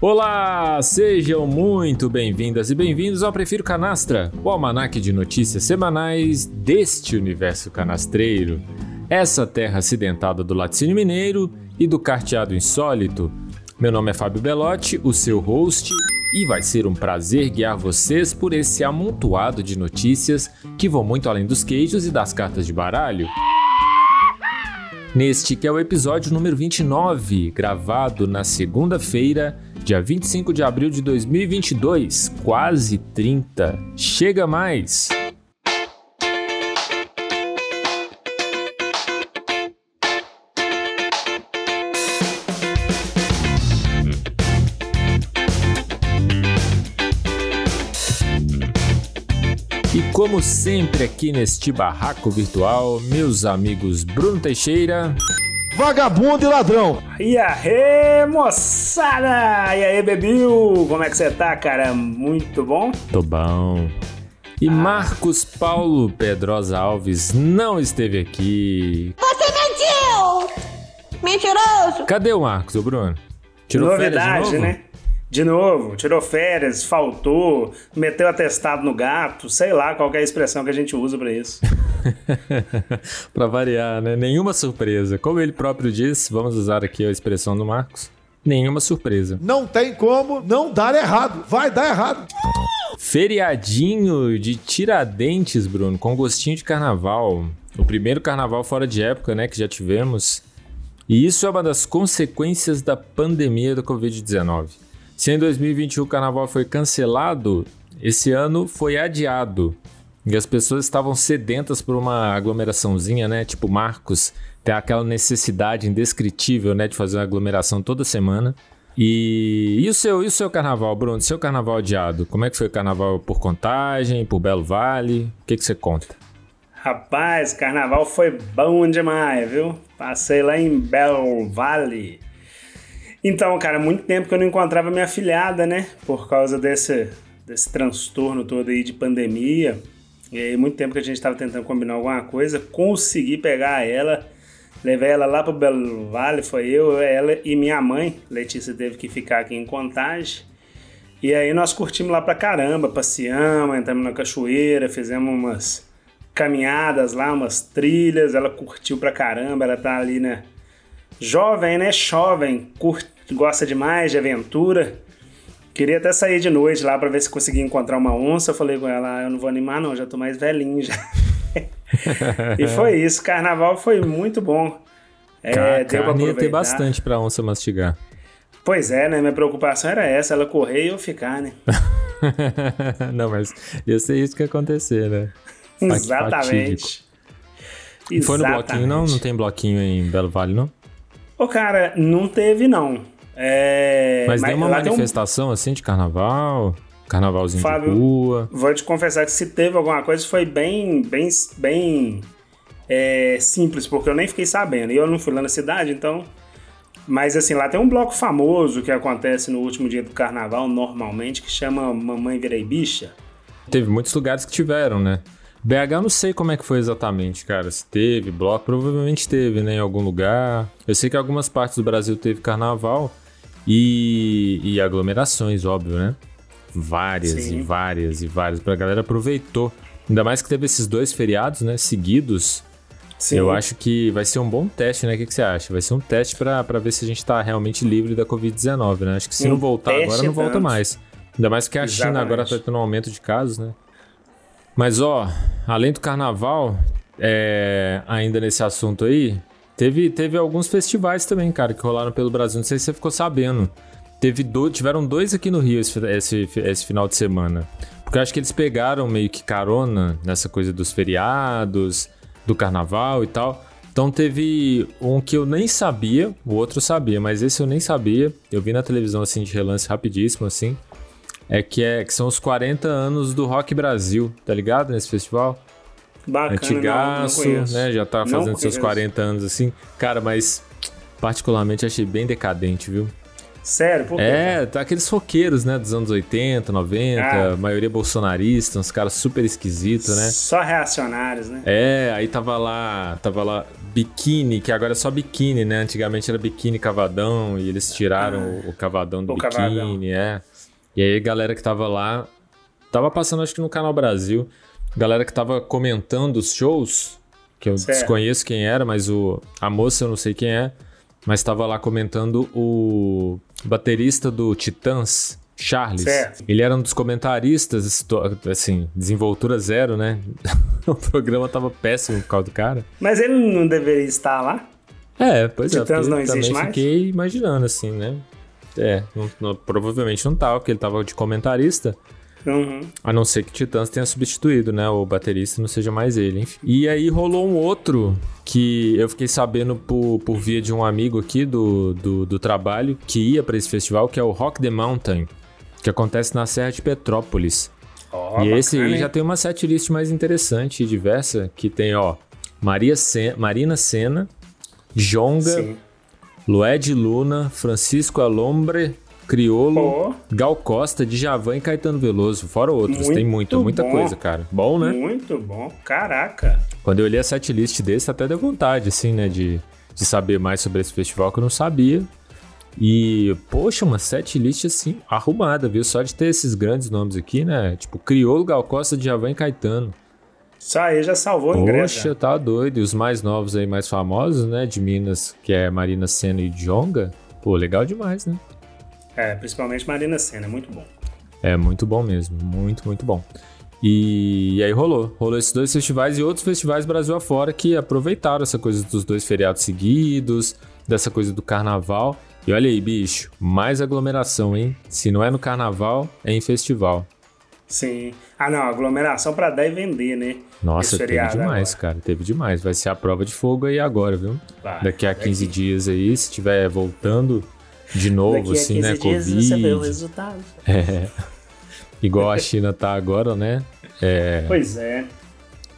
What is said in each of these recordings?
Olá, sejam muito bem-vindas e bem-vindos ao Prefiro Canastra, o almanaque de notícias semanais deste universo canastreiro. Essa terra acidentada do laticínio mineiro e do carteado insólito. Meu nome é Fábio Belotti, o seu host, e vai ser um prazer guiar vocês por esse amontoado de notícias que vão muito além dos queijos e das cartas de baralho. Neste que é o episódio número 29, gravado na segunda-feira, dia 25 de abril de 2022, quase 30. Chega mais! Como sempre aqui neste barraco virtual, meus amigos Bruno Teixeira. Vagabundo e ladrão. E aí, moçada! E aí, Bebil? Como é que você tá, cara? Muito bom? Tô bom. E ah. Marcos Paulo Pedrosa Alves não esteve aqui. Você mentiu! Mentiroso! Cadê o Marcos, o Bruno? Tirou Novidade, né? De novo, tirou férias, faltou, meteu atestado no gato, sei lá qual é a expressão que a gente usa para isso. para variar, né? Nenhuma surpresa. Como ele próprio disse, vamos usar aqui a expressão do Marcos. Nenhuma surpresa. Não tem como não dar errado. Vai dar errado. Feriadinho de Tiradentes, Bruno, com gostinho de carnaval. O primeiro carnaval fora de época, né, que já tivemos. E isso é uma das consequências da pandemia do Covid-19. Se em 2021 o carnaval foi cancelado, esse ano foi adiado. E as pessoas estavam sedentas por uma aglomeraçãozinha, né? Tipo Marcos, tem aquela necessidade indescritível, né, de fazer uma aglomeração toda semana. E, e o seu, e o seu carnaval, Bruno? Seu carnaval adiado? Como é que foi o carnaval por contagem, por Belo Vale? O que que você conta? Rapaz, carnaval foi bom demais, viu? Passei lá em Belo Vale. Então, cara, muito tempo que eu não encontrava minha filhada, né? Por causa desse, desse transtorno todo aí de pandemia. E aí, muito tempo que a gente estava tentando combinar alguma coisa. Consegui pegar ela, levei ela lá pro Belo Vale. Foi eu, ela e minha mãe. Letícia teve que ficar aqui em Contagem. E aí nós curtimos lá pra caramba, passeamos, entramos na cachoeira, fizemos umas caminhadas lá, umas trilhas. Ela curtiu pra caramba, ela tá ali, né? Jovem, né? Jovem, curte gosta demais de aventura. Queria até sair de noite lá para ver se conseguia encontrar uma onça. Eu falei com ela, ah, eu não vou animar não, já tô mais velhinho já. e foi isso, carnaval foi muito bom. É, deu ia ter bastante pra onça mastigar. Pois é, né? Minha preocupação era essa, ela correr e eu ficar, né? não, mas ia ser isso que ia acontecer, né? Exatamente. Exatamente. Foi no bloquinho, não? Não tem bloquinho em Belo Vale, não? Ô, cara, não teve, não. É... Mas, mas tem uma manifestação um... assim de carnaval? Carnavalzinho Fábio, de rua? Vou te confessar que se teve alguma coisa foi bem, bem, bem é, simples, porque eu nem fiquei sabendo. E eu não fui lá na cidade, então. Mas assim, lá tem um bloco famoso que acontece no último dia do carnaval, normalmente, que chama Mamãe Virei Bicha. Teve muitos lugares que tiveram, né? BH eu não sei como é que foi exatamente, cara. Se teve bloco, provavelmente teve, né? Em algum lugar. Eu sei que algumas partes do Brasil teve carnaval e, e aglomerações, óbvio, né? Várias Sim. e várias e várias. A galera aproveitou. Ainda mais que teve esses dois feriados, né? Seguidos. Sim. Eu acho que vai ser um bom teste, né? O que, que você acha? Vai ser um teste para ver se a gente tá realmente livre da Covid-19, né? Acho que se um não voltar agora, não volta mais. Ainda mais que a Exatamente. China agora tá tendo um aumento de casos, né? Mas ó, além do carnaval, é, ainda nesse assunto aí, teve, teve alguns festivais também, cara, que rolaram pelo Brasil. Não sei se você ficou sabendo. Teve do, tiveram dois aqui no Rio esse, esse, esse final de semana. Porque eu acho que eles pegaram meio que carona nessa coisa dos feriados, do carnaval e tal. Então teve um que eu nem sabia, o outro sabia, mas esse eu nem sabia. Eu vi na televisão assim de relance rapidíssimo assim é que, é que são os 40 anos do Rock Brasil, tá ligado? Nesse festival. Bacana, Antigaço, não, não né? Já tá fazendo seus 40 anos assim. Cara, mas particularmente achei bem decadente, viu? Sério? Por quê? É, tá aqueles roqueiros, né, dos anos 80, 90, Ah. maioria bolsonarista, uns caras super esquisitos, né? Só reacionários, né? É, aí tava lá, tava lá biquíni, que agora é só biquíni, né? Antigamente era biquíni cavadão e eles tiraram o, o cavadão do Ah. O biquíni, cavadão. é. E aí a galera que tava lá, tava passando acho que no Canal Brasil, galera que tava comentando os shows, que eu Certo. desconheço quem era, mas o a moça eu não sei quem é, mas tava lá comentando o baterista do Titãs, Charles. Certo. Ele era um dos comentaristas, assim, desenvoltura zero, né? o programa tava péssimo por causa do cara. Mas ele não deveria estar lá? É, pois é. Titãs não existe mais? fiquei imaginando, assim, né? É, não- não- provavelmente não tava, porque ele tava de comentarista. Uhum. A não ser que Titãs tenha substituído, né? O baterista não seja mais ele, enfim. E aí rolou um outro que eu fiquei sabendo por, por via de um amigo aqui do, do, do trabalho que ia pra esse festival, que é o Rock the Mountain, que acontece na Serra de Petrópolis. Ó, e esse aí já tem uma setlist mais interessante e diversa, que tem, ó, Maria Sen Marina Senna, Jonga, Sim. Lued Luna, Francisco Alombre, Criolo, Pô. Gal Costa, Djavan e Caetano Veloso, fora outros. Muito tem muita, muita bom. coisa, cara. Bom, né? Muito bom. Caraca. Quando eu li a setlist desse, até deu vontade, assim, né, de, de saber mais sobre esse festival que eu não sabia. E, poxa, uma setlist, assim, arrumada, viu? Só de ter esses grandes nomes aqui, né? Tipo, Criolo, Gal Costa, Djavan e Caetano. Isso aí já salvou o ingresso. Poxa, já. tá doido. E os mais novos aí, mais famosos, né? De Minas, que é Marina Senna e Jonga. Pô, legal demais, né? É, principalmente Marina Senna, muito bom. É muito bom mesmo, muito, muito bom. E, aí rolou, rolou esses dois festivais e outros festivais Brasil afora que aproveitaram essa coisa dos dois feriados seguidos, dessa coisa do carnaval. E olha aí, bicho, mais aglomeração, hein? Se não é no carnaval, é em festival. Sim. Ah, não, aglomeração pra dar e vender, né? Nossa, teve demais, agora. cara, teve demais. Vai ser a prova de fogo aí agora, viu? Vai, Daqui a 15 daqui- dias aí, se tiver voltando de novo, Daqui a assim, 15 né? dias Covid. você vê o resultado. É. Igual a China tá agora, né? É. Pois é.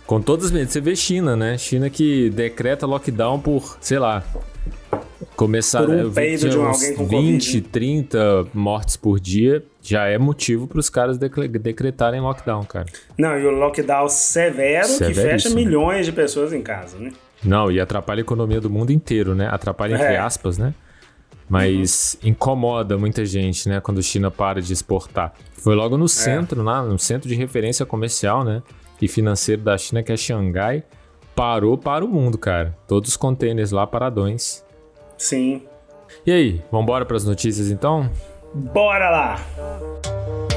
Com todas as medidas. Você vê China, né? China que decreta lockdown por, sei lá, começar Por um que peido de um uns alguém com 20, Covid, né? 30 mortes por dia. Já é motivo para os caras decretarem lockdown, cara. Não, e o lockdown severo que fecha Severíssimo. milhões de pessoas em casa, né? Não, e atrapalha a economia do mundo inteiro, né? Atrapalha entre É. aspas, né? Mas incomoda muita gente, né? Quando a China para de exportar. Foi logo É. no centro, lá, no centro de referência comercial, né? E financeiro da China, que é Xangai. Parou para o mundo, cara. Todos os containers lá paradões. Sim. E aí, vambora para as notícias então? Bora lá!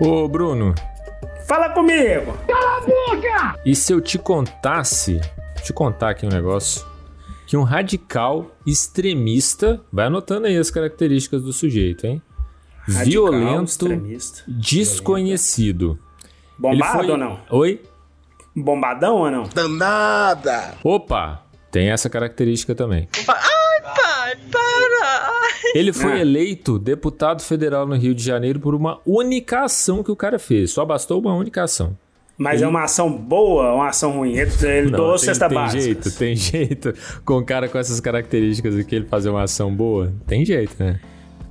Ô, Bruno, Fala comigo! e se eu te contasse, te contar aqui um negócio, que um radical extremista, vai anotando aí as características do sujeito, hein? Radical, Violento, extremista. desconhecido. Bombado foi... ou não? Oi? Bombadão ou não? Danada! Opa! Tem essa característica também. Ele foi Ah. eleito deputado federal no Rio de Janeiro por uma única ação que o cara fez. Só bastou uma única ação. Mas é uma ação boa ou uma ação ruim? Ele, doou tem, cesta tem básica. jeito, tem jeito. Com um cara com essas características aqui, ele fazer uma ação boa, tem jeito, né?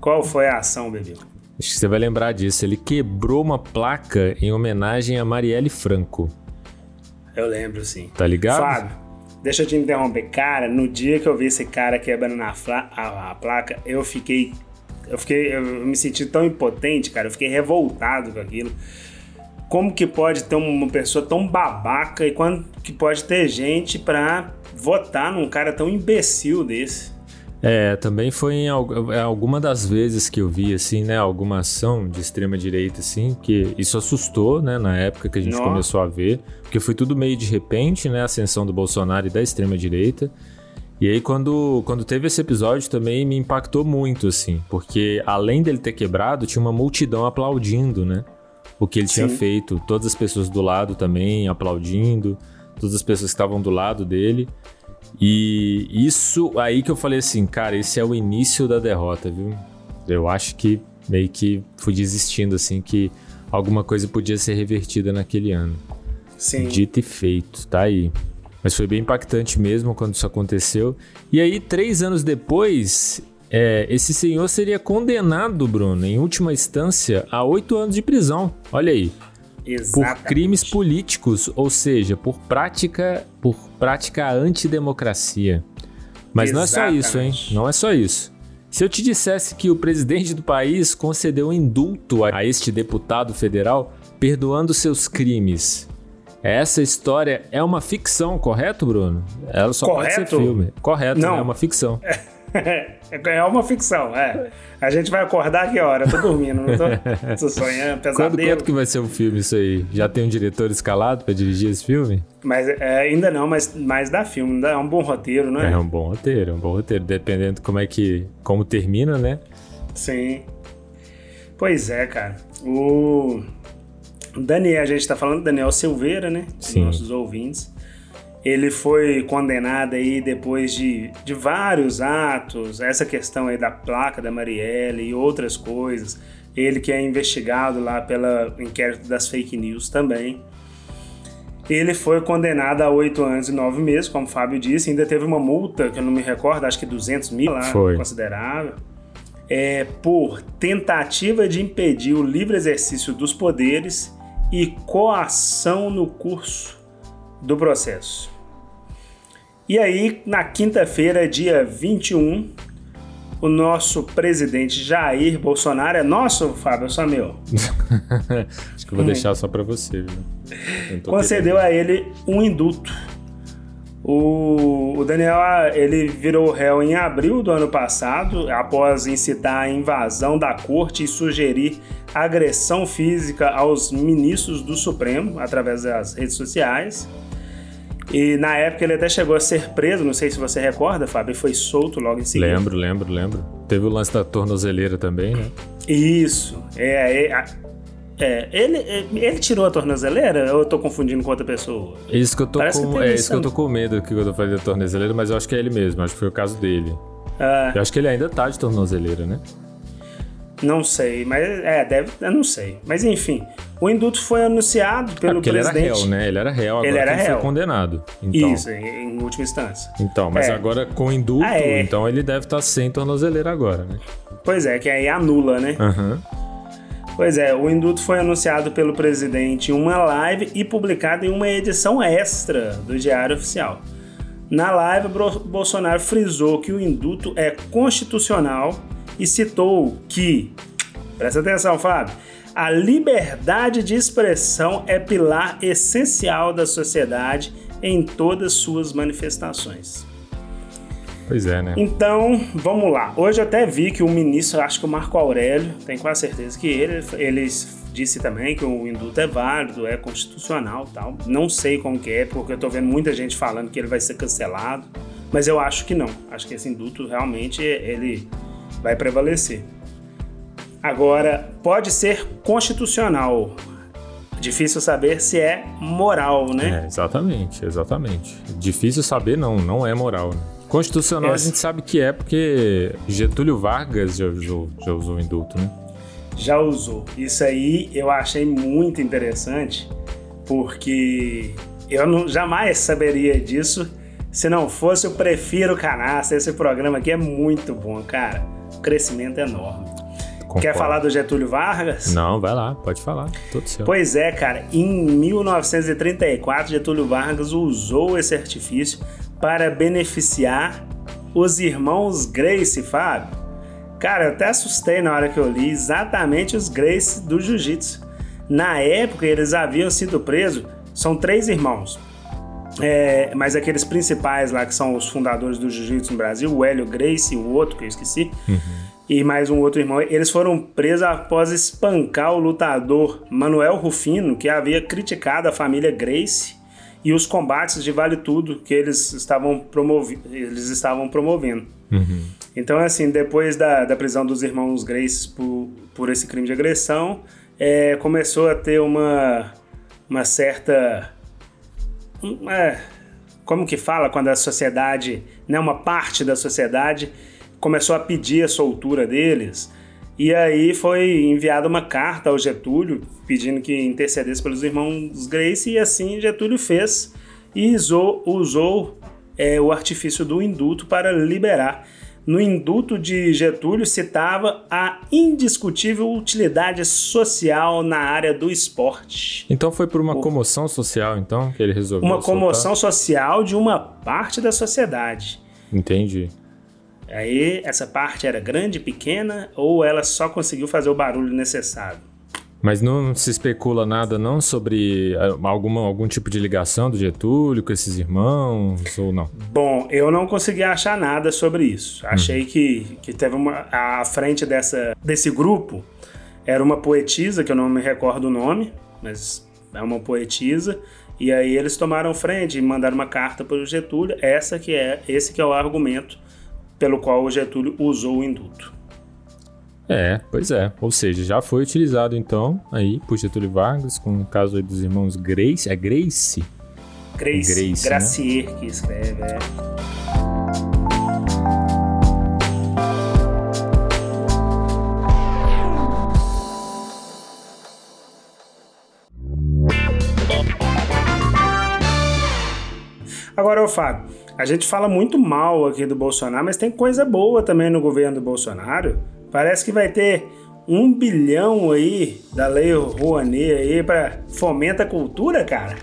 Qual foi a ação, bebê? Acho que você vai lembrar disso. Ele quebrou uma placa em homenagem a Marielle Franco. Eu lembro, sim. Tá ligado? Fábio, deixa eu te interromper. Cara, no dia que eu vi esse cara quebrando fla- a, a placa, eu fiquei. Eu fiquei. Eu me senti tão impotente, cara. Eu fiquei revoltado com aquilo. Como que pode ter uma pessoa tão babaca e quando que pode ter gente pra votar num cara tão imbecil desse? É, também foi em é, alguma das vezes que eu vi, assim, né, alguma ação de extrema direita, assim, que isso assustou, né, na época que a gente Nó. começou a ver, porque foi tudo meio de repente, né, a ascensão do Bolsonaro e da extrema direita. E aí quando, quando teve esse episódio também me impactou muito, assim, porque além dele ter quebrado, tinha uma multidão aplaudindo, né, o que ele tinha Sim. feito, todas as pessoas do lado também aplaudindo, todas as pessoas que estavam do lado dele. E isso aí que eu falei assim, cara, esse é o início da derrota, viu? Eu acho que meio que fui desistindo, assim, que alguma coisa podia ser revertida naquele ano. Sim. Dito e feito, tá aí. Mas foi bem impactante mesmo quando isso aconteceu. E aí, três anos depois, é, esse senhor seria condenado, Bruno, em última instância, a oito anos de prisão. Olha aí. Exatamente. Por crimes políticos, ou seja, por prática, por prática antidemocracia. Mas não é só isso, hein? Exatamente. Não é só isso. Se eu te dissesse que o presidente do país concedeu um indulto a este deputado federal, perdoando seus crimes, essa história é uma ficção, correto, Bruno? Ela só pode ser Correto? filme. Correto, Não. né? é uma ficção. é uma ficção, é. A gente vai acordar que hora? Eu tô dormindo, não tô, tô sonhando, pesadelo. quando que vai ser o filme isso aí? Já tem um diretor escalado pra dirigir esse filme? Mas é, ainda não, mas, mas dá filme, é um bom roteiro, não é? É um bom roteiro, é um bom roteiro. Dependendo como é que. como termina, né? Sim. Pois é, cara. O Daniel, a gente tá falando do Daniel Silveira, né? Sim. Nossos ouvintes. Ele foi condenado aí depois de, de vários atos, essa questão aí da placa da Marielle e outras coisas. Ele que é investigado lá pelo inquérito das fake news também. Ele foi condenado a oito anos e nove meses, como o Fábio disse. Ainda teve uma multa, que eu não me recordo, acho que 200 mil lá, Foi. considerável. É, por tentativa de impedir o livre exercício dos poderes e coação no curso do processo. E aí, na quinta-feira, dia 21, o nosso presidente Jair Bolsonaro é nosso, Fábio, meu? Acho que eu vou deixar só pra você, viu? Concedeu a ele um indulto. O, o Daniel ele virou réu em abril do ano passado, após incitar a invasão da corte e sugerir agressão física aos ministros do Supremo através das redes sociais. E na época ele até chegou a ser preso, não sei se você recorda, Fábio, e foi solto logo em seguida. Lembro, lembro, lembro. Teve o lance da tornozeleira também, né? Isso. É, é, é, ele, ele tirou a tornozeleira ou eu tô confundindo com outra pessoa? É Isso que eu tô Parece com, é isso que eu tô com medo que eu tô fazendo da tornozeleira, mas eu acho que é ele mesmo, acho que foi o caso dele. Ah, Eu acho que ele ainda tá de tornozeleira, né? Não sei, mas é, deve, eu não sei. Mas enfim, o indulto foi anunciado É pelo porque ele era presidente. réu, né? Ele era réu, agora Ele era ele réu. foi condenado. Então, Isso, em, em última instância. Então, mas É. agora com indulto, Ah, é. então ele deve estar sem tornozeleira agora, né? Pois é, que aí anula, né? Aham. Pois é, o indulto foi anunciado pelo presidente em uma live e publicado em uma edição extra do Diário Oficial. Na live, Bolsonaro frisou que o indulto é constitucional e citou que, presta atenção, Fábio, a liberdade de expressão é pilar essencial da sociedade em todas suas manifestações. Pois é, né? Então, vamos lá. Hoje eu até vi que o ministro, acho que o Marco Aurélio, tenho quase certeza que ele, ele disse também que o indulto é válido, é constitucional e tal. Não sei como que é, porque eu tô vendo muita gente falando que ele vai ser cancelado, mas eu acho que não. Acho que esse indulto realmente ele vai prevalecer. Agora, pode ser constitucional. Difícil saber se é moral, né? É, exatamente, exatamente. Difícil saber, não, não é moral. Né? Constitucional a Essa- gente sabe que é porque Getúlio Vargas já usou, já usou o indulto, né? já usou. Isso aí eu achei muito interessante, porque eu não, jamais saberia disso se não fosse o Prefiro Canastra. Esse programa aqui é muito bom, cara. O crescimento é enorme. Concordo. Quer falar do Getúlio Vargas? Não, vai lá, pode falar. Todo seu. Pois é, cara. Em 1934, Getúlio Vargas usou esse artifício para beneficiar os irmãos Gracie, Fábio. Cara, eu até assustei na hora que eu li exatamente os Gracie do Jiu-Jitsu. Na época, eles haviam sido presos, são três irmãos. É, mas aqueles principais lá, que são os fundadores do Jiu-Jitsu no Brasil, o Hélio Gracie e o outro que eu esqueci, e mais um outro irmão, eles foram presos após espancar o lutador Manuel Rufino, que havia criticado a família Gracie e os combates de vale tudo que eles estavam, promovi eles estavam promovendo. Uhum. Então, assim, depois da, da prisão dos irmãos Gracie por, por esse crime de agressão, é, começou a ter uma, uma certa. um, é, como que fala quando a sociedade, né, uma parte da sociedade começou a pedir a soltura deles. E aí foi enviada uma carta ao Getúlio pedindo que intercedesse pelos irmãos Grace e assim Getúlio fez e usou, usou é, o artifício do indulto para liberar. No indulto de Getúlio citava a indiscutível utilidade social na área do esporte. Então foi por uma comoção social, então, que ele resolveu Uma soltar? comoção social de uma parte da sociedade. Entendi. Aí essa parte era grande, pequena ou ela só conseguiu fazer o barulho necessário? Mas não se especula nada não sobre ah, alguma, algum tipo de ligação do Getúlio com esses irmãos ou não? Bom, eu não consegui achar nada sobre isso. Achei que, que teve uma. À frente dessa, desse grupo era uma poetisa, que eu não me recordo o nome, mas é uma poetisa. E aí eles tomaram frente e mandaram uma carta para o Getúlio. Essa que é, esse que é o argumento pelo qual o Getúlio usou o indulto. É, pois é. Ou seja, já foi utilizado então aí por Getúlio Vargas com o caso aí dos irmãos Grace. É Grace? Grace, Grace, né? Gracier que escreve. É. Fábio, a gente fala muito mal aqui do Bolsonaro, mas tem coisa boa também no governo do Bolsonaro. Parece que vai ter um bilhão aí da Lei Rouanet aí para fomenta a cultura, cara.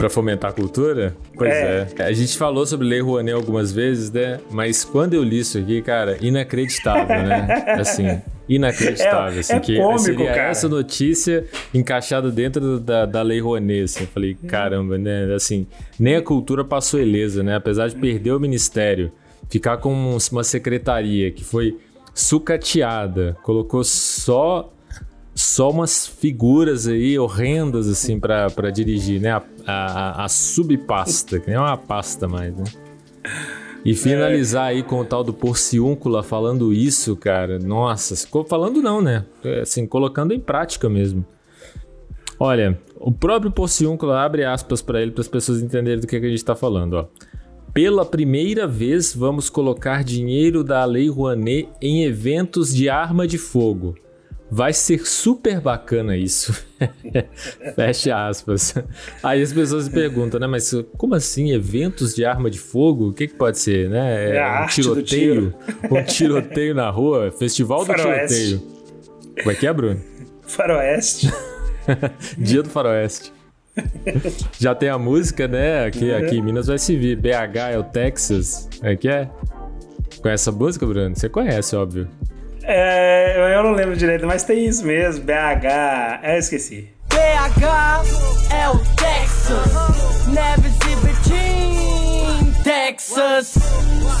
Pra fomentar a cultura? Pois é. A gente falou sobre Lei Rouanet algumas vezes, né? Mas quando eu li isso aqui, cara, inacreditável, né? Assim, inacreditável. É- assim, é que cômico, seria cara. essa notícia encaixada dentro da, da Lei Rouanet, assim. Eu falei, caramba, né? Assim, nem a cultura passou ilesa, né? Apesar de perder o ministério, ficar com um- uma secretaria que foi sucateada, colocou só só umas figuras aí horrendas assim pra dirigir, né? A, a, a subpasta, que nem é uma pasta mais, né? E finalizar aí com o tal do Porciúncula falando isso, cara. Nossa, falando não, né? É, Assim, colocando em prática mesmo. Olha, o próprio Porciúncula abre aspas pra ele para as pessoas entenderem do que, que a gente tá falando, ó. Pela primeira vez, vamos colocar dinheiro da Lei Rouanet em eventos de arma de fogo. Vai ser super bacana isso. Fecha aspas. Aí as pessoas se perguntam, né? Mas como assim? Eventos de arma de fogo? O que, que pode ser, né? É a um do tiroteio? Um tiroteio na rua? Festival do Faroeste. tiroteio. Como é que é, Bruno? Faroeste. Dia do Faroeste. Já tem a música, né? Aqui, aqui em Minas vai se vir. BH é o Texas. É que é? Conhece essa música, Bruno? Você conhece, óbvio. É, eu- não lembro direito, mas tem isso mesmo. BH. É, eu esqueci. BH é o Texas, Neves e Betim, Texas,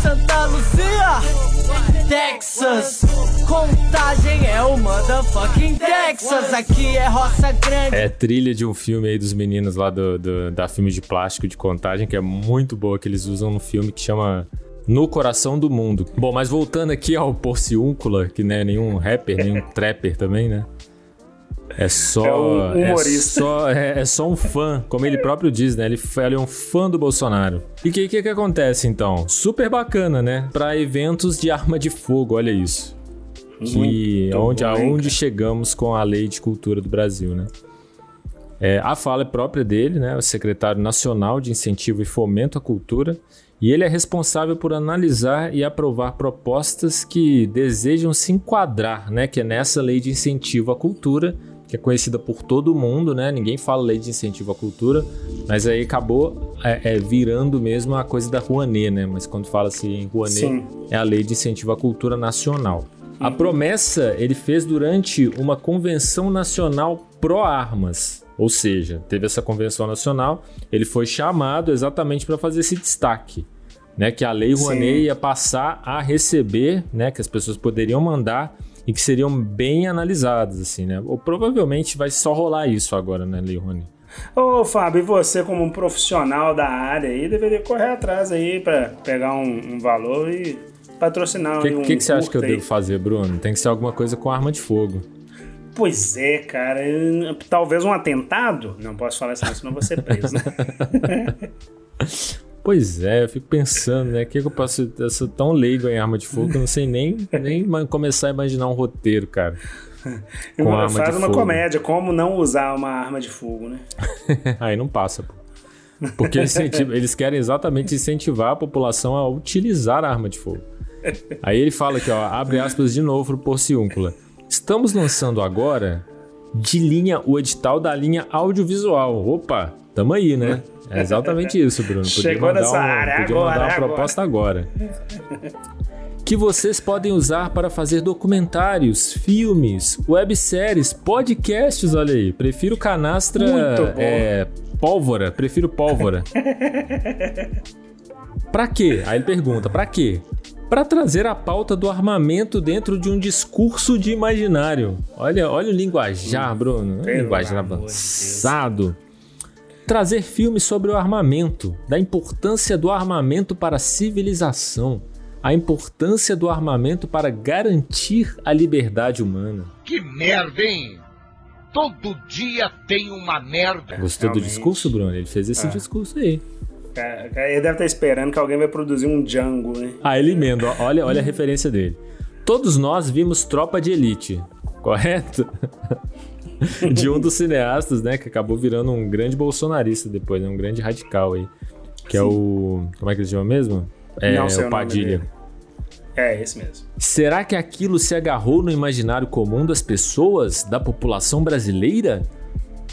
Santa Luzia, Texas, Contagem é o motherfucking Texas, aqui é Roça Grande. É trilha de um filme aí dos meninos lá do, do- da filme de plástico de contagem, que é muito boa, que eles usam no filme que chama No Coração do Mundo. Bom, mas voltando aqui ao Porciúncula, que não é nenhum rapper, nenhum trapper também, né? É só. É um humorista. só, é, é só um fã, como ele próprio diz, né? Ele, ele é um fã do Bolsonaro. E o que, que que acontece então? Super bacana, né? Pra eventos de arma de fogo, olha isso. Que onde, bom, aonde chegamos com a lei de cultura do Brasil, né? É, a fala é própria dele, né? O secretário nacional de incentivo e fomento à cultura. E ele é responsável por analisar e aprovar propostas que desejam se enquadrar, né? Que é nessa lei de incentivo à cultura, que é conhecida por todo mundo, né? Ninguém fala lei de incentivo à cultura, mas aí acabou é, é, virando mesmo a coisa da Rouanet, né? Mas quando fala-se em Rouanet, Sim. é a lei de incentivo à cultura nacional. A promessa ele fez durante uma convenção nacional pró-armas. Ou seja, teve essa convenção nacional, ele foi chamado exatamente para fazer esse destaque, né, que a lei Sim. Rouanet ia passar a receber, né, que as pessoas poderiam mandar e que seriam bem analisadas, assim, né? Ou provavelmente vai só rolar isso agora, né, lei Rouanet. Ô, Fábio, e você como um profissional da área aí, deveria correr atrás aí pra pegar um, um valor e patrocinar O que, um que, que você acha que eu aí. devo fazer, Bruno? Tem que ser alguma coisa com arma de fogo. Pois é, cara. eu- Talvez um atentado? Não posso falar isso, não, senão eu vou ser preso, né? Pois é, eu fico pensando, né? O que, que eu posso. Eu sou tão leigo em arma de fogo que eu não sei nem, nem começar a imaginar um roteiro, cara. Com Uma- arma Faz uma fogo. comédia, como não usar uma arma de fogo, né? Aí não passa, pô. Porque eles, eles querem exatamente incentivar a população a utilizar a arma de fogo. Aí ele fala aqui, ó, abre aspas de novo pro Porciúncula. Estamos lançando agora de linha o edital da linha audiovisual. Opa, tamo aí, né? É exatamente isso, Bruno. Podia Chegou mandar nessa um- área, podia agora, mandar uma agora. proposta agora. Que vocês podem usar para fazer documentários, filmes, webséries, podcasts, olha aí. Prefiro canastra é, pólvora, prefiro pólvora. pra quê? Aí ele pergunta, pra quê? Pra trazer a pauta do armamento dentro de um discurso de imaginário. Olha, olha o linguajar, Bruno. Pelo linguajar avançado. Trazer filmes sobre o armamento, da importância do armamento para a civilização, a importância do armamento para garantir a liberdade humana. Que merda, hein? Todo dia tem uma merda. Gostou do realmente. discurso, Bruno? Ele fez esse Ah. discurso aí. Ele deve estar esperando que alguém vai produzir um Django, né? Ah, ele emenda, olha, olha a referência dele. Todos nós vimos Tropa de Elite, correto? de um dos cineastas, né, que acabou virando um grande bolsonarista depois, né, um grande radical aí, que é o... como é que ele chama mesmo? É, Não sei o Padilha. É, esse mesmo. Será que aquilo se agarrou no imaginário comum das pessoas, da população brasileira?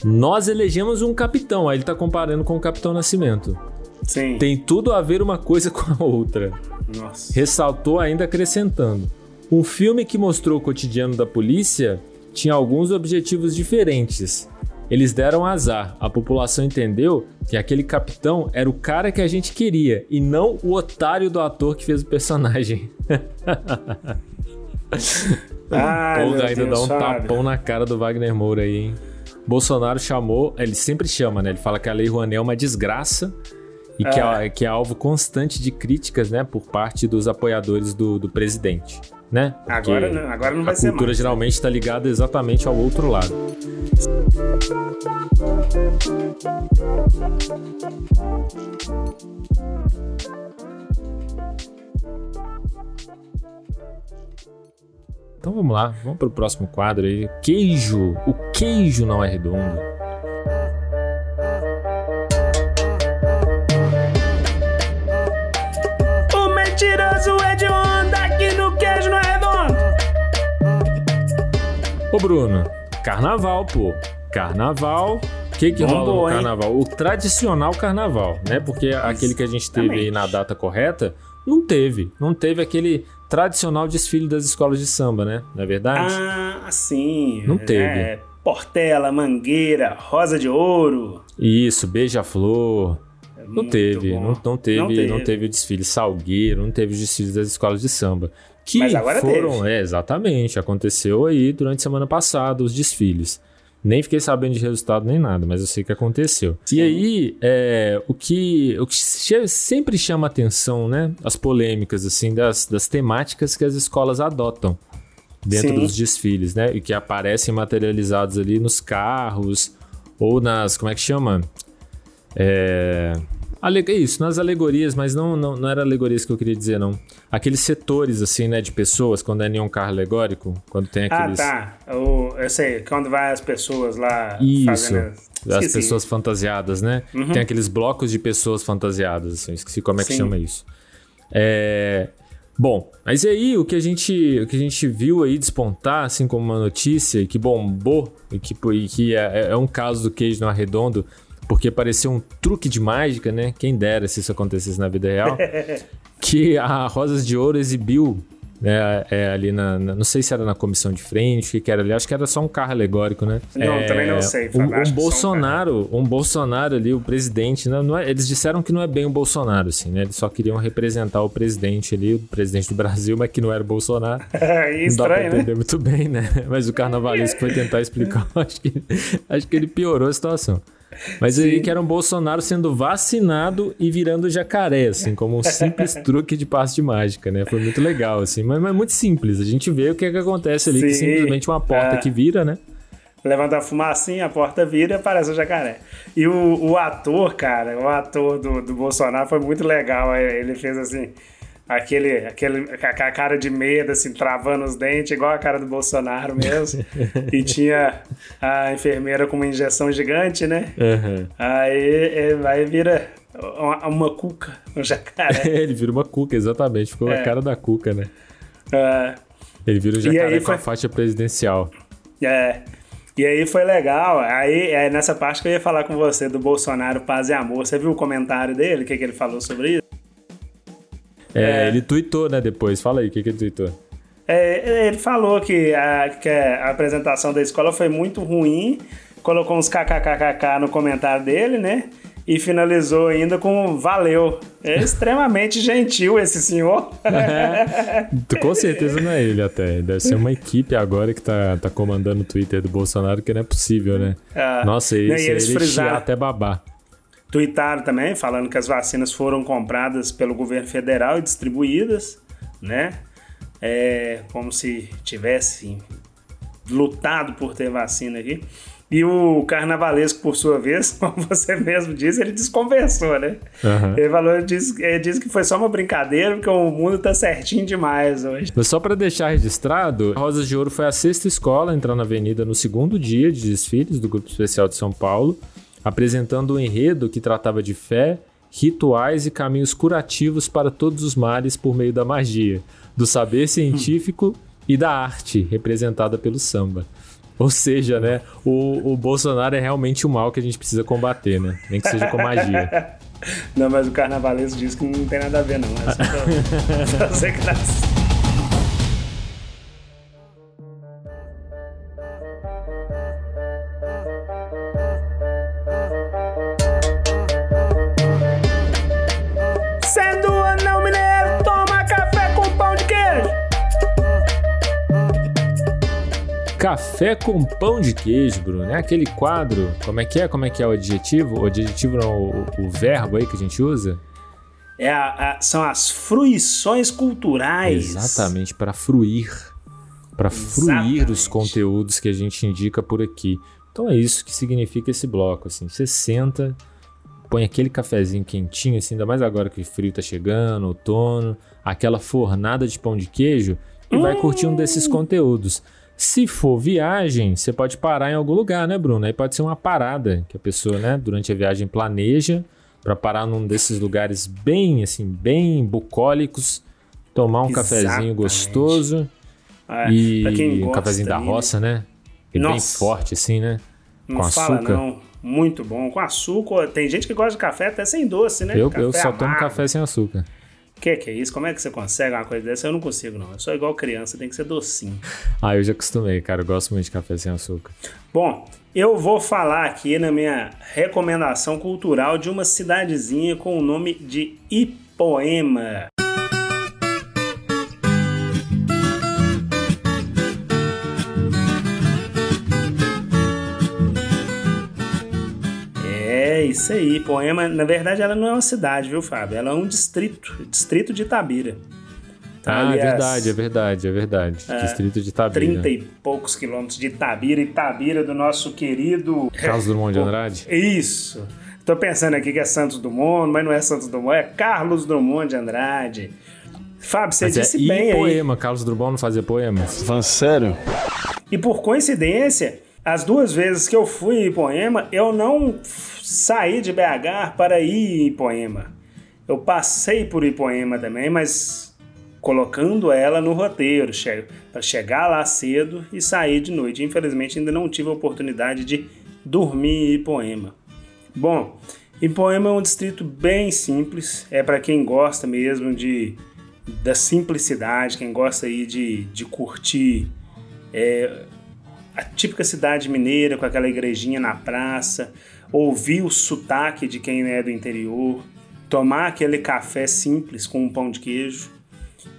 Nós elegemos um capitão, aí ele tá comparando com o Capitão Nascimento. Sim. Tem tudo a ver uma coisa com a outra. Nossa. Ressaltou ainda acrescentando: um filme que mostrou o cotidiano da polícia tinha alguns objetivos diferentes. Eles deram azar. A população entendeu que aquele capitão era o cara que a gente queria e não o otário do ator que fez o personagem. Meu Porra, ainda Deus, dá um Fábio. tapão na cara do Wagner Moura aí, hein? Bolsonaro chamou, ele sempre chama, né? Ele fala que a Lei Rouanet é uma desgraça e que, é, que é alvo constante de críticas, né? Por parte dos apoiadores do, do presidente, né? Porque Agora não- agora não vai a ser cultura mais. geralmente está ligada exatamente ao outro lado. Então vamos lá, vamos pro próximo quadro aí. Queijo. O queijo não é redondo. Ô Bruno, carnaval, pô. Carnaval. O que que rola Bombou, no hein? carnaval? O tradicional carnaval, né? Porque aquele que a gente teve aí na Exatamente. data correta, não teve. Não teve aquele tradicional desfile das escolas de samba, né? Não é verdade? Ah, sim. Não teve. É, Portela, Mangueira, Rosa de Ouro. Isso, beija-flor. Não teve, bom. não, não teve, Não não teve. teve. o desfile Salgueiro, não teve os desfiles das escolas de samba. Que Mas agora foram, teve. é, exatamente, aconteceu aí durante a semana passada os desfiles. Nem fiquei sabendo de resultado nem nada, mas eu sei que aconteceu. E aí, é, o que, o que sempre chama atenção, né? As polêmicas, assim, das, das temáticas que as escolas adotam dentro Sim. dos desfiles, né? E que aparecem materializados ali nos carros ou nas. Como é que chama? É. ale- Isso, nas alegorias, mas não, não, não era alegorias que eu queria dizer, não. Aqueles setores, assim, né, de pessoas, quando é nenhum carro alegórico, quando tem Ah, aqueles. tá. O, eu sei, quando vai as pessoas lá Isso. fazendo... As Esqueci. pessoas fantasiadas, né? Tem aqueles blocos de pessoas fantasiadas, assim, esqueci como é que Sim. chama isso. É. Bom, mas e aí o que a gente, o que a gente viu aí despontar, assim como uma notícia, e que bombou, e que, e que é, é um caso do queijo no arredondo, porque pareceu um truque de mágica, né? Quem dera se isso acontecesse na vida real. que a Rosas de Ouro exibiu né, é, ali na, na- Não sei se era na comissão de frente, o que, que era ali. Acho que era só um carro alegórico, né? Não, É, também não sei, Um, um só um Bolsonaro, um Bolsonaro ali, o presidente, não, não é- eles disseram que não é bem o Bolsonaro, assim, né? Eles só queriam representar o presidente ali, o presidente do Brasil, mas que não era o Bolsonaro. É Não dá pra estranho, né? entender muito bem, né? Mas o carnavalesco foi tentar explicar, acho que, acho que ele piorou a situação. Mas aí que era um Bolsonaro sendo vacinado e virando jacaré, assim, como um simples truque de passe de mágica, né? Foi muito legal, assim, mas, mas muito simples. A gente vê o que, é que acontece ali, que Sim. simplesmente uma porta É. que vira, né? levanta a fumacinha, a porta vira e aparece o jacaré. E o, o ator, cara, o ator do, do Bolsonaro foi muito legal. Ele fez assim, aquele, aquele, a cara de medo, assim, travando os dentes, igual a cara do Bolsonaro mesmo. e tinha a enfermeira com uma injeção gigante, né? Aham. Aí, aí vira uma, uma cuca, um jacaré. Ele vira uma cuca, exatamente. Ficou É. a cara da cuca, né? É, Ele vira o E jacaré com a foi- faixa presidencial. É. E aí foi legal. Aí é nessa parte que eu ia falar com você do Bolsonaro Paz e Amor. Você viu o comentário dele? O que, que ele falou sobre isso? É, É. ele tweetou, né, depois. Fala aí, o que, que ele tweetou? É, ele falou que a, que a apresentação da escola foi muito ruim, colocou uns kkkk no comentário dele, né? E finalizou ainda com valeu. É extremamente gentil esse senhor. Com certeza não é ele até. Deve ser uma equipe agora que tá, tá comandando o Twitter do Bolsonaro, que não é possível, né? Ah, Nossa, né, esse eles ele frisaram- até babar. Tuitaram também, falando que as vacinas foram compradas pelo governo federal e distribuídas, né? É, como se tivesse lutado por ter vacina aqui. E o carnavalesco, por sua vez, como você mesmo disse, ele desconversou, né? Aham. Ele falou, ele disse, ele disse que foi só uma brincadeira, porque o mundo tá certinho demais hoje. Mas só para deixar registrado, Rosas de Ouro foi a sexta escola a entrar na avenida no segundo dia de desfiles do Grupo Especial de São Paulo, apresentando um enredo que tratava de fé, rituais e caminhos curativos para todos os males por meio da magia, do saber científico e da arte, representada pelo samba. Ou seja, né, o, o Bolsonaro é realmente o mal que a gente precisa combater, né? Nem que seja com magia. Não, mas o carnavalesco disse que não tem nada a ver, não. É só pra fazer graça. Café com pão de queijo, Bruno. É aquele quadro. Como é que é? Como é que é o adjetivo? O adjetivo não, o, o verbo aí que a gente usa? É a- a- são as fruições culturais. Exatamente, para fruir. Para fruir os conteúdos que a gente indica por aqui. Então é isso que significa esse bloco. Assim. Você senta, põe aquele cafezinho quentinho, assim, ainda mais agora que o frio tá chegando, outono, aquela fornada de pão de queijo e vai curtir um desses conteúdos. Se for viagem, você pode parar em algum lugar, né, Bruno? Aí pode ser uma parada que a pessoa, né, durante a viagem planeja para parar num desses lugares bem, assim, bem bucólicos, tomar um cafezinho Exatamente. gostoso É, e um cafezinho da aí, roça, né? Bem Nossa. forte, assim, né? Não com fala açúcar. não. Muito bom. Com açúcar. Tem gente que gosta de café até sem doce, né? Eu, eu só tomo amargo. café sem açúcar. Que que é isso? Como é que você consegue uma coisa dessa? Eu não consigo, não. Eu sou igual criança, tem que ser docinho. Ah, eu já acostumei, cara. Eu gosto muito de café sem açúcar. Bom, eu vou falar aqui na minha recomendação cultural de uma cidadezinha com o nome de Ipoema. Isso aí. Ipoema, na verdade, ela não é uma cidade, viu, Fábio? Ela é um distrito. Distrito de Itabira. Tá Ah, ali é verdade, é verdade, é verdade. Distrito de Itabira. 30 e poucos quilômetros de Itabira. Itabira do nosso querido... Carlos Drummond de Andrade? Isso. Tô pensando aqui que é Santos Dumont, mas não é Santos Dumont, é Carlos Drummond de Andrade. Fábio, você Mas é disse e bem aí. poema. Carlos Drummond não fazia poemas? Falando sério? E por coincidência, as duas vezes que eu fui em Ipoema, eu não saí de BH para ir em Ipoema. Eu passei por Ipoema também, mas colocando ela no roteiro, che para chegar lá cedo e sair de noite. Infelizmente, ainda não tive a oportunidade de dormir em Ipoema. Bom, Ipoema é um distrito bem simples, é para quem gosta mesmo de da simplicidade, quem gosta aí de, de curtir é, a típica cidade mineira com aquela igrejinha na praça, ouvir o sotaque de quem é do interior, tomar aquele café simples com um pão de queijo.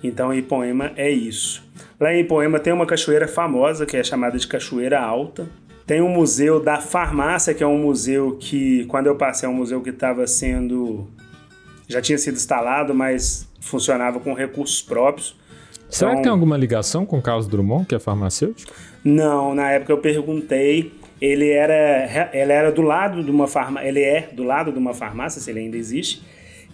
Então, Ipoema é isso. Lá em Ipoema tem uma cachoeira famosa que é chamada de Cachoeira Alta. Tem um museu da farmácia, que é um museu que, quando eu passei, é um museu que estava sendo. já tinha sido instalado, mas funcionava com recursos próprios. Será Então- que tem alguma ligação com o Carlos Drummond, que é farmacêutico? Não, na época eu perguntei. Ele era, ele era do lado de uma farmácia. Ele é do lado de uma farmácia, se ele ainda existe.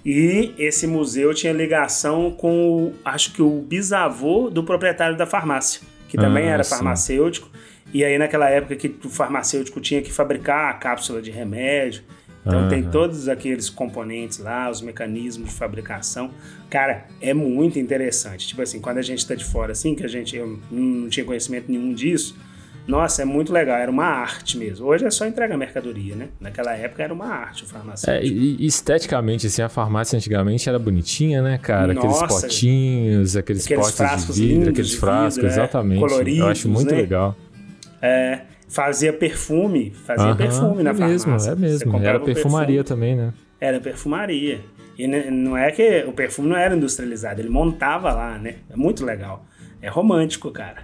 E esse museu tinha ligação com, o, acho que o bisavô do proprietário da farmácia, que também Ah, era sim. farmacêutico. E aí, naquela época que o farmacêutico tinha que fabricar a cápsula de remédio. Então, tem todos aqueles componentes lá, os mecanismos de fabricação. Cara, é muito interessante. Tipo assim, quando a gente tá de fora, assim, que a gente eu não tinha conhecimento nenhum disso, nossa, é muito legal. Era uma arte mesmo. Hoje é só entregar mercadoria, né? Naquela época era uma arte o É, farmacêutico. e, e esteticamente, assim, a farmácia antigamente era bonitinha, né, cara? Aqueles Nossa. potinhos, aqueles, Aqueles potes frascos de vidro, aqueles frascos, vidro, é, exatamente. Eu acho coloridos, muito né? legal. É, fazia perfume, fazia Aham, perfume na é mesmo, farmácia. é Você mesmo. Era perfumaria perfume, também, né? Era perfumaria. E não é que o perfume não era industrializado, ele montava lá, né? É muito legal. É romântico, cara.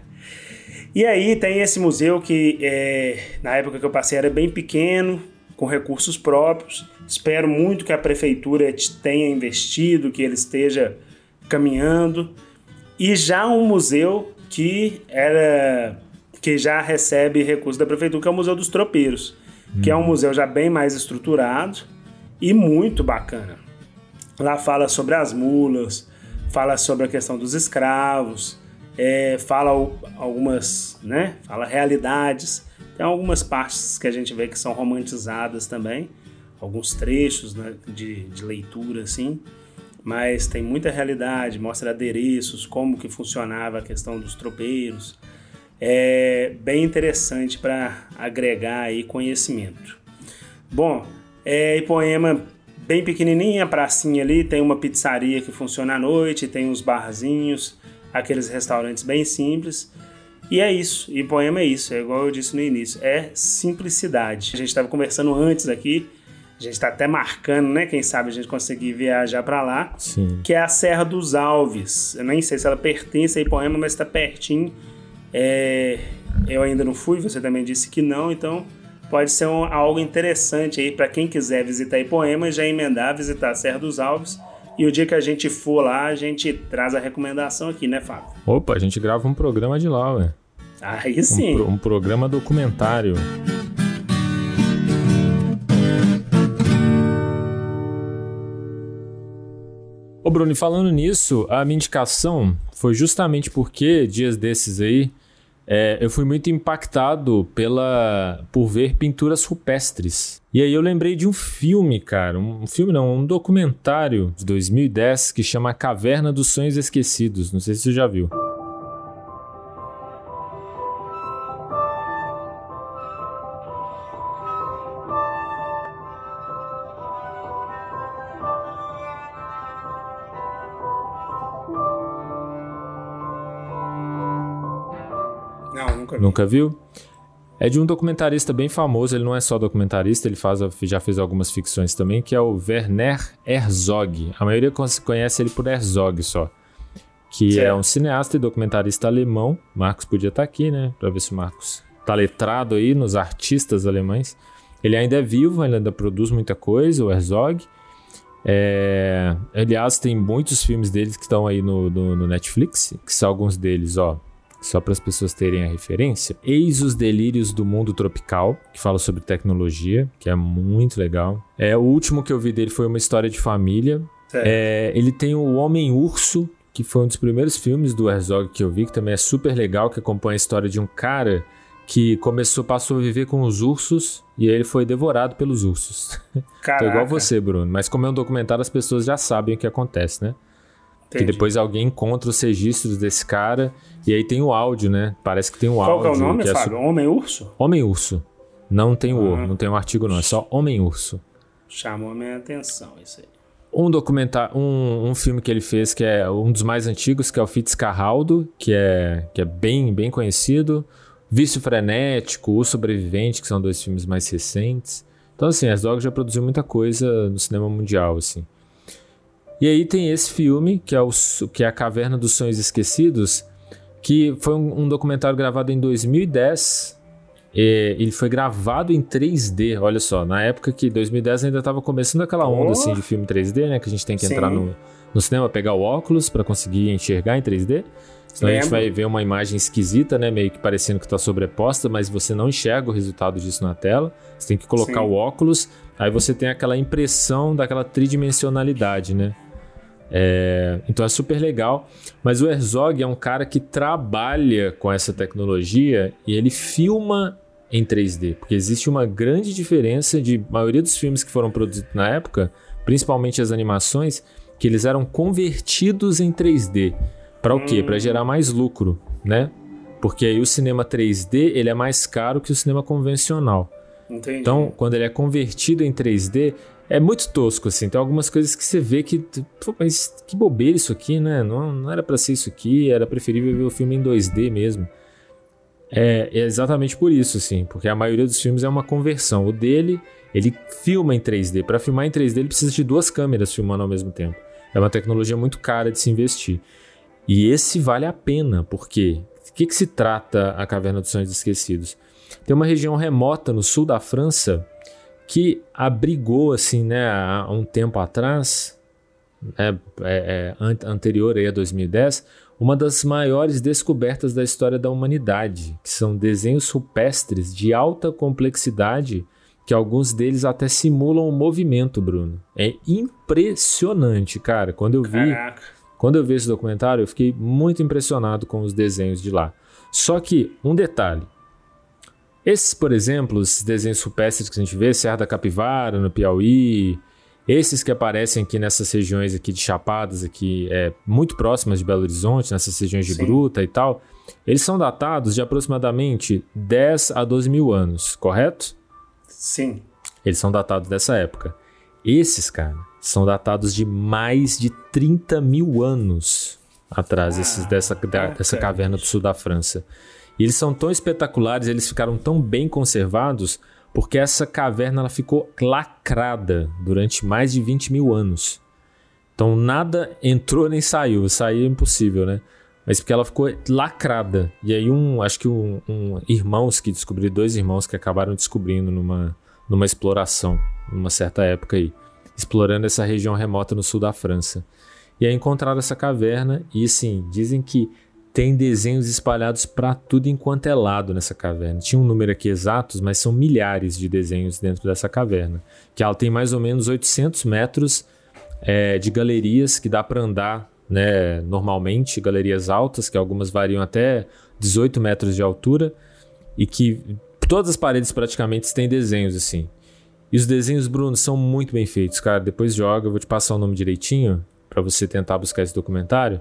E aí tem esse museu que é, na época que eu passei era bem pequeno, com recursos próprios. Espero muito que a prefeitura te- tenha investido, que ele esteja caminhando. E já um museu que era que já recebe recursos da prefeitura, que é o Museu dos Tropeiros, que é um museu já bem mais estruturado e muito bacana. Lá fala sobre as mulas, fala sobre a questão dos escravos, é, fala algumas, né? Fala realidades. Tem algumas partes que a gente vê que são romantizadas também, alguns trechos né, de, de leitura assim, mas tem muita realidade, mostra adereços, como que funcionava a questão dos tropeiros. É bem interessante para agregar aí conhecimento. Bom, é, Ipoema bem pequenininha, pracinha ali, tem uma pizzaria que funciona à noite, tem uns barzinhos, aqueles restaurantes bem simples. E é isso, Ipoema é isso, é igual eu disse no início, é simplicidade. A gente estava conversando antes aqui, a gente está até marcando, né? Quem sabe a gente conseguir viajar para lá, Sim. que é a Serra dos Alves. Eu nem sei se ela pertence a Ipoema, mas está pertinho. É, eu ainda não fui, você também disse que não, então pode ser um- algo interessante aí para quem quiser visitar Ipoema e já emendar, visitar a Serra dos Alves. E o dia que a gente for lá, a gente traz a recomendação aqui, né, Fábio? Opa, a gente grava um programa de lá, ué. Aí Um, sim. pro- um programa documentário. Ô Bruno, e falando nisso, a minha indicação foi justamente porque, dias desses aí, é, eu fui muito impactado pela por ver pinturas rupestres. E aí eu lembrei de um filme, cara, um, filme não, um documentário de 2010 que chama Caverna dos Sonhos Esquecidos. Não sei se você já viu. Nunca vi. Nunca viu? É de um documentarista bem famoso, ele não é só documentarista, ele faz, já fez algumas ficções também, que é o Werner Herzog. A maioria con- conhece ele por Herzog só. Que é um cineasta e documentarista alemão. Marcos podia estar aqui, né? Pra ver se o Marcos tá letrado aí nos artistas alemães. Ele ainda é vivo, ele ainda produz muita coisa, o Herzog. É, aliás, tem muitos filmes deles que estão aí no, no, no Netflix, que são alguns deles, ó. Só para as pessoas terem a referência. Eis os Delírios do Mundo Tropical, que fala sobre tecnologia, que é muito legal. É, o último que eu vi dele foi uma história de família. É, ele tem o Homem Urso, que foi um dos primeiros filmes do Herzog que eu vi, que também é super legal, que acompanha a história de um cara que começou, passou a viver com os ursos e aí ele foi devorado pelos ursos. Tô Caraca, igual você, Bruno. Mas como é um documentário, as pessoas já sabem o que acontece, né? Que entendi. depois alguém encontra os registros desse cara e aí tem o áudio, né? Parece que tem o Qual áudio. que é o nome, que é Fábio? su- Homem-Urso? Homem-Urso. Não tem o Aham. não tem um artigo não, é só Homem-Urso. Chamou a minha atenção isso aí. Um documentário, um, um filme que ele fez que é um dos mais antigos, que é o Fitzcarraldo, que é, que é bem, bem conhecido. Vício Frenético, O Sobrevivente, que são dois filmes mais recentes. Então, assim, Herzog já produziu muita coisa no cinema mundial, assim. E aí tem esse filme, que é, o, que é A Caverna dos Sonhos Esquecidos, que foi um, um documentário gravado em 2010. É, ele foi gravado em 3D, olha só, na época que 2010 ainda estava começando aquela onda Oh. assim de filme 3D, né, que a gente tem que Sim. entrar no, no cinema, pegar o óculos para conseguir enxergar em 3D. Senão a gente vai ver uma imagem esquisita, né? Meio que parecendo que está sobreposta, mas você não enxerga o resultado disso na tela. Você tem que colocar Sim. o óculos, aí você tem aquela impressão daquela tridimensionalidade, né? É, então é super legal. Mas o Herzog é um cara que trabalha com essa tecnologia e ele filma em 3D, porque existe uma grande diferença de maioria dos filmes que foram produzidos na época, principalmente as animações, que eles eram convertidos em 3D. Para o quê? Para gerar mais lucro, né? Porque aí o cinema 3D ele é mais caro que o cinema convencional. Entendi. Então, quando ele é convertido em 3D, é muito tosco, assim. Tem algumas coisas que você vê que. Pô, mas que bobeira isso aqui, né? Não, não era pra ser isso aqui, era preferível ver o filme em 2D mesmo. É, é exatamente por isso, assim, porque a maioria dos filmes é uma conversão. O dele, ele filma em 3D. Para filmar em 3D, ele precisa de duas câmeras filmando ao mesmo tempo. É uma tecnologia muito cara de se investir. E esse vale a pena, porque o que, que se trata a Caverna dos Sonhos Esquecidos? Tem uma região remota no sul da França que abrigou, assim, né, há um tempo atrás, né, é, é, an- anterior aí a 2010, uma das maiores descobertas da história da humanidade, que são desenhos rupestres de alta complexidade, que alguns deles até simulam o movimento, Bruno. É impressionante, cara. Quando eu vi, Caraca. quando eu vi esse documentário, eu fiquei muito impressionado com os desenhos de lá. Só que, um detalhe. Esses, por exemplo, esses desenhos rupestres que a gente vê, Serra da Capivara, no Piauí, esses que aparecem aqui nessas regiões aqui de Chapadas, aqui, é, muito próximas de Belo Horizonte, nessas regiões de Sim. Gruta e tal, eles são datados de aproximadamente 10 a 12 mil anos, correto? Sim. Eles são datados dessa época. Esses, cara, são datados de mais de 30 mil anos atrás, esses, dessa, da- dessa caverna do sul da França. E eles são tão espetaculares, eles ficaram tão bem conservados, porque essa caverna ela ficou lacrada durante mais de 20 mil anos. Então nada entrou nem saiu. Sair é impossível, né? Mas porque ela ficou lacrada. E aí um, acho que um, um irmãos que descobriram, dois irmãos que acabaram descobrindo numa, numa exploração, numa certa época aí, explorando essa região remota no sul da França. E aí encontraram essa caverna e assim, dizem que tem desenhos espalhados para tudo enquanto é lado nessa caverna. Tinha um número aqui exatos, mas são milhares de desenhos dentro dessa caverna. Que ela tem mais ou menos 800 metros é, de galerias que dá para andar né, normalmente, galerias altas, que algumas variam até 18 metros de altura, e que todas as paredes praticamente têm desenhos assim. E os desenhos, Bruno, são muito bem feitos, cara. Depois joga, eu vou te passar o nome direitinho para você tentar buscar esse documentário.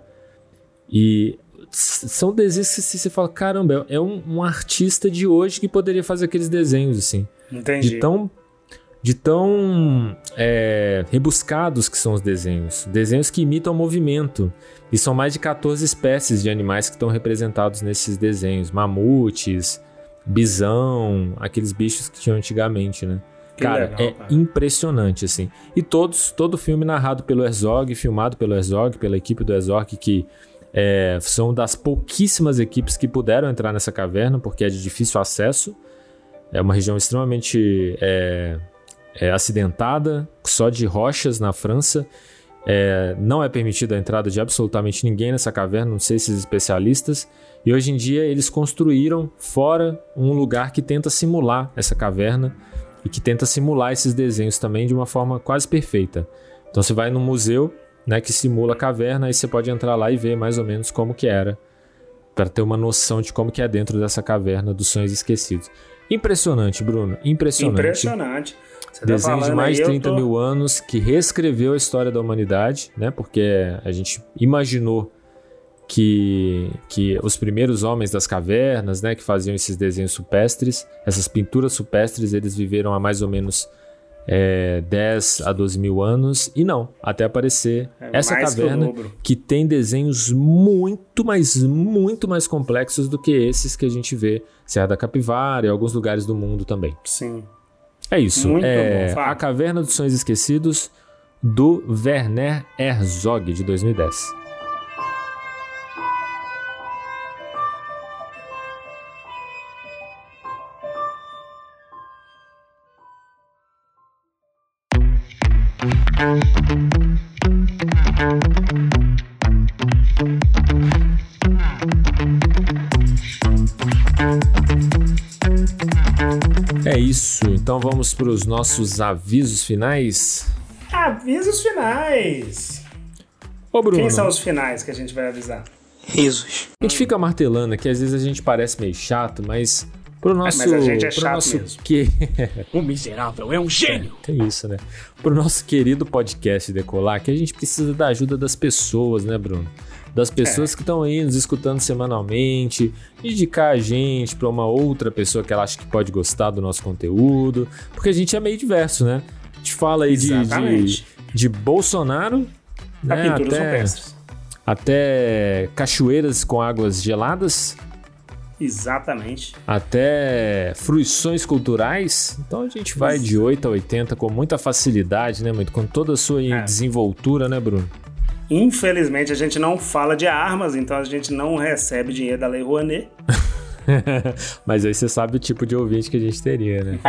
E são desenhos que você fala, caramba, é um, um artista de hoje que poderia fazer aqueles desenhos assim Entendi. de tão de tão é, rebuscados que são os desenhos. Desenhos que imitam o movimento. E são mais de 14 espécies de animais que estão representados nesses desenhos. Mamutes, bisão, aqueles bichos que tinham antigamente, né? Que cara, legal, é cara. impressionante, assim. E todos, todo filme narrado pelo Herzog, filmado pelo Herzog, pela equipe do Herzog, que é, são das pouquíssimas equipes que puderam entrar nessa caverna, porque é de difícil acesso. É uma região extremamente é, é, acidentada, só de rochas na França. É, não é permitida a entrada de absolutamente ninguém nessa caverna, não sei se esses especialistas. E hoje em dia eles construíram fora um lugar que tenta simular essa caverna e que tenta simular esses desenhos também de uma forma quase perfeita. Então você vai num museu né, que simula a caverna e você pode entrar lá e ver mais ou menos como que era para ter uma noção de como que é dentro dessa caverna dos sonhos esquecidos. Impressionante, Bruno. Impressionante. Impressionante. Você tá Desenho de falando mais de aí, eu 30 tô- mil anos que reescreveu a história da humanidade, né? Porque a gente imaginou que, que os primeiros homens das cavernas, né, que faziam esses desenhos supestres, essas pinturas supestres, eles viveram há mais ou menos é, 10 a 12 mil anos. E não, até aparecer É essa que caverna dobro. que tem desenhos muito, mas muito mais complexos do que esses que a gente vê Serra da Capivara e alguns lugares do mundo também. Sim. É isso. Muito é bom. A Caverna dos Sonhos Esquecidos do Werner Herzog de 2010. É isso, então vamos para os nossos avisos finais. Avisos finais! Ô, Bruno. Quem são os finais que a gente vai avisar? Risos. A gente fica martelando aqui, às vezes a gente parece meio chato, mas pro nosso. mas a gente é chato nosso mesmo. que O miserável é um gênio. Tem isso, né? Pro nosso querido podcast decolar, que a gente precisa da ajuda das pessoas, né, Bruno? Das pessoas que estão aí nos escutando semanalmente, indicar a gente pra uma outra pessoa que ela acha que pode gostar do nosso conteúdo, porque a gente é meio diverso, né? A gente fala aí de, de, de Bolsonaro, A né? até, até cachoeiras com águas geladas, Exatamente. até fruições culturais. Então a gente vai de 8 a 80 com muita facilidade, né, muito com toda a sua É. desenvoltura, né, Bruno? Infelizmente, a gente não fala de armas, então a gente não recebe dinheiro da Lei Rouanet. Mas aí você sabe o tipo de ouvinte que a gente teria, né?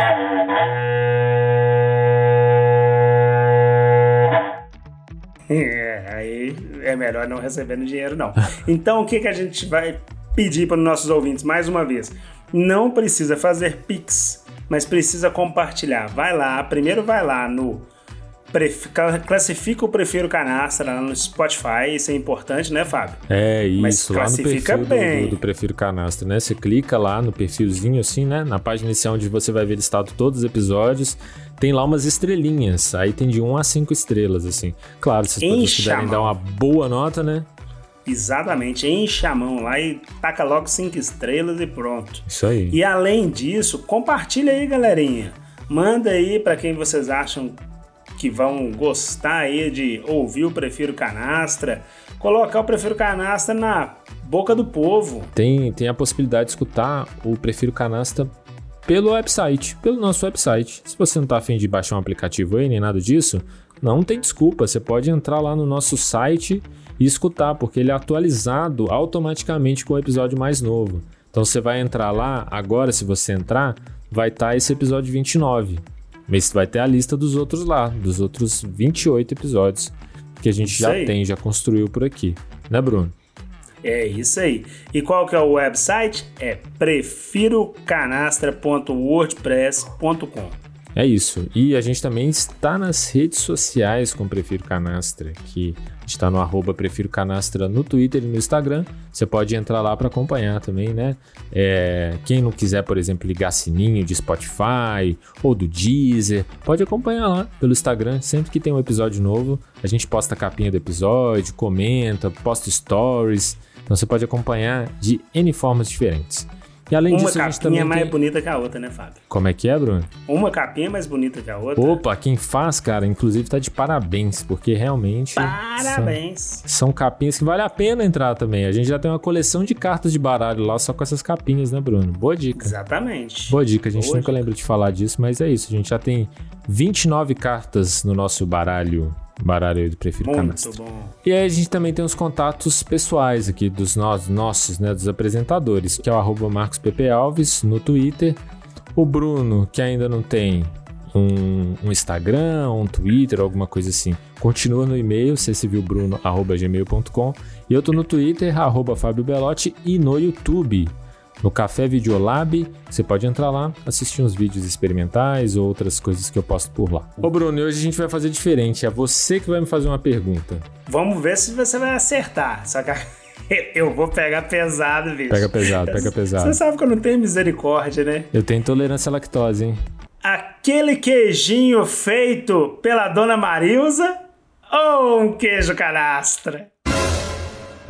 É, aí é melhor não recebendo dinheiro, não. Então, o que, que a gente vai pedir para os nossos ouvintes, mais uma vez? Não precisa fazer Pix, mas precisa compartilhar. Vai lá, primeiro vai lá no. Classifica o Prefiro Canastra lá no Spotify, isso é importante, né, Fábio? É Mas isso, lá no classifica perfil bem. do, do Prefiro Canastra, né? Você clica lá no perfilzinho assim, né? Na página inicial onde você vai ver listado todos os episódios. Tem lá umas estrelinhas, aí tem de 1 a 5 estrelas, assim. Claro, se vocês puderem dar uma boa nota, né? Exatamente, enche a mão lá e taca logo cinco estrelas e pronto. Isso aí. E além disso, compartilha aí, galerinha. Manda aí pra quem vocês acham que vão gostar aí de ouvir o Prefiro Canastra. Colocar o Prefiro Canastra na boca do povo. Tem, tem a possibilidade de escutar o Prefiro Canastra pelo website, pelo nosso website. Se você não tá afim de baixar um aplicativo aí, nem nada disso, não tem desculpa. Você pode entrar lá no nosso site e escutar, porque ele é atualizado automaticamente com o episódio mais novo. Então você vai entrar lá, agora se você entrar, vai estar esse episódio 29. Mas vai ter a lista dos outros lá, dos outros 28 episódios que a gente já aí. tem, já construiu por aqui. Né, Bruno? É isso aí. E qual que é o website? É prefirocanastra.wordpress.com. É isso. E a gente também está nas redes sociais com Prefiro Canastra, que está no arroba Prefiro Canastra no Twitter e no Instagram. Você pode entrar lá para acompanhar também, né? É, quem não quiser, por exemplo, ligar sininho de Spotify ou do Deezer, pode acompanhar lá pelo Instagram. Sempre que tem um episódio novo, a gente posta a capinha do episódio, comenta, posta stories. Então você pode acompanhar de N formas diferentes. E além Uma disso, a gente capinha também mais tem... bonita que a outra, né, Fábio? Como é que é, Bruno? Uma capinha mais bonita que a outra. Opa, quem faz, cara, inclusive tá de parabéns, porque realmente. Parabéns. São, são capinhas que vale a pena entrar também. A gente já tem uma coleção de cartas de baralho lá só com essas capinhas, né, Bruno? Boa dica. Exatamente. Boa dica, a gente Boa nunca dica. lembra de falar disso, mas é isso. A gente já tem 29 cartas no nosso baralho. Baralho do Prefiro Muito Canastra. bom. E aí a gente também tem os contatos pessoais aqui dos nós, nossos, né, dos apresentadores, que é o arroba Marcos Pepe Alves no Twitter. O Bruno, que ainda não tem um, um Instagram, um Twitter, alguma coisa assim, continua no e-mail, ccvilbruno.gmail.com e eu tô no Twitter, arroba Fábio Belotti e no YouTube, no Café Videolab, você pode entrar lá, assistir uns vídeos experimentais ou outras coisas que eu posto por lá. Ô Bruno, hoje a gente vai fazer diferente, é você que vai me fazer uma pergunta. Vamos ver se você vai acertar. Só que eu vou pegar pesado, bicho. Pega pesado, pega pesado. Você sabe que eu não tenho misericórdia, né? Eu tenho intolerância à lactose, hein? Aquele queijinho feito pela dona Marilza ou um queijo canastra?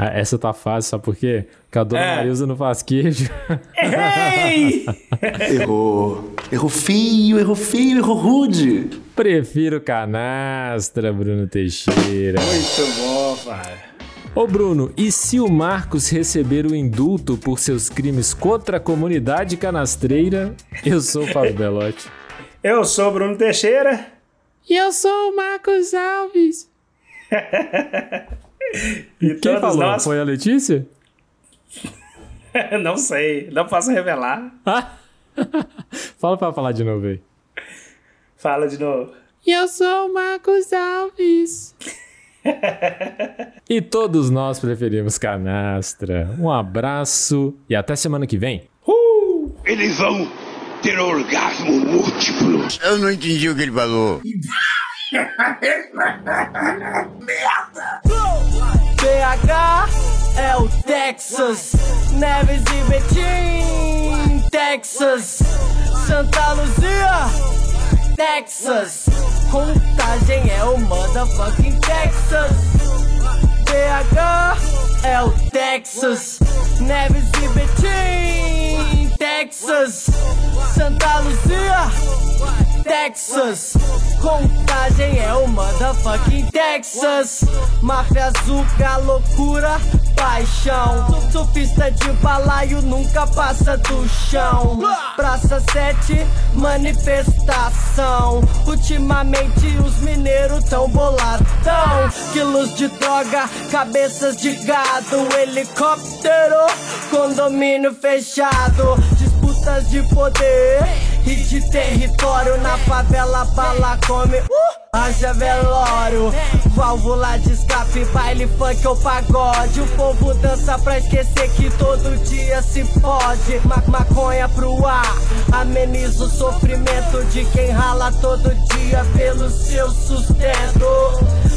Ah, essa tá fácil, sabe por quê? Porque a dona É. Marilza não faz queijo. Ei! Errou. Errou feio, errou feio, errou rude. Prefiro canastra, Bruno Teixeira. Muito bom, Fábio. Ô Bruno, e se o Marcos receber o indulto por seus crimes contra a comunidade canastreira? Eu sou o Fábio Belotti. Eu sou o Bruno Teixeira. E eu sou o Marcos Alves. E Quem falou? nós. Foi a Letícia? não sei, não posso revelar. Fala pra falar de novo aí. Fala de novo. Eu sou o Marcos Alves. e todos nós preferimos canastra. Um abraço e até semana que vem. Eles vão ter orgasmo múltiplo. Eu não entendi o que ele falou. BH é o Texas, Neves e Betim, Texas, Santa Luzia, Texas, Contagem é o motherfucking Texas. BH é o Texas, Neves e Betim, Texas, Santa Luzia, Texas. Contagem é o motherfucking Texas. Máfia azulga, loucura, paixão. Surfista de balaio nunca passa do chão. Praça 7, manifestação. Ultimamente os mineiros tão boladão. Quilos de droga, cabeças de gado. Helicóptero, condomínio fechado. Disputas de poder e de território na favela bala come. Uh, haja velório válvula de escape baile funk ou pagode o povo dança pra esquecer que todo dia se pode Ma maconha pro ar ameniza o sofrimento de quem rala todo dia pelo seu sustento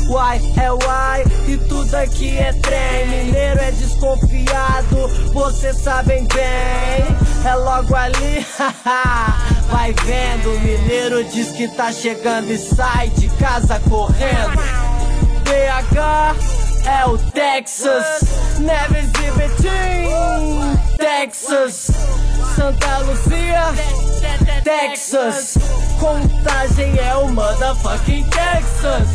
Uai, é uai, e tudo aqui é trem. Mineiro é desconfiado, vocês sabem bem. É logo ali, haha. Vai vendo, mineiro diz que tá chegando e sai de casa correndo. BH é o Texas, Neves e Betim, Texas, Santa Luzia, Texas. Contagem é o motherfucking Texas.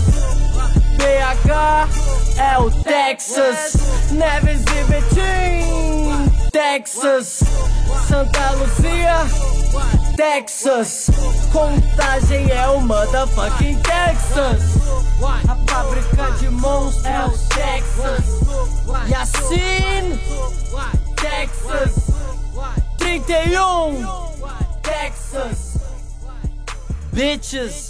BH é o Texas, Neves e Betim, Texas, Santa Luzia, Texas. Contagem é o motherfucking Texas. A fábrica de monstros é o Texas. Yassin, Texas. 31, Texas. Bitches.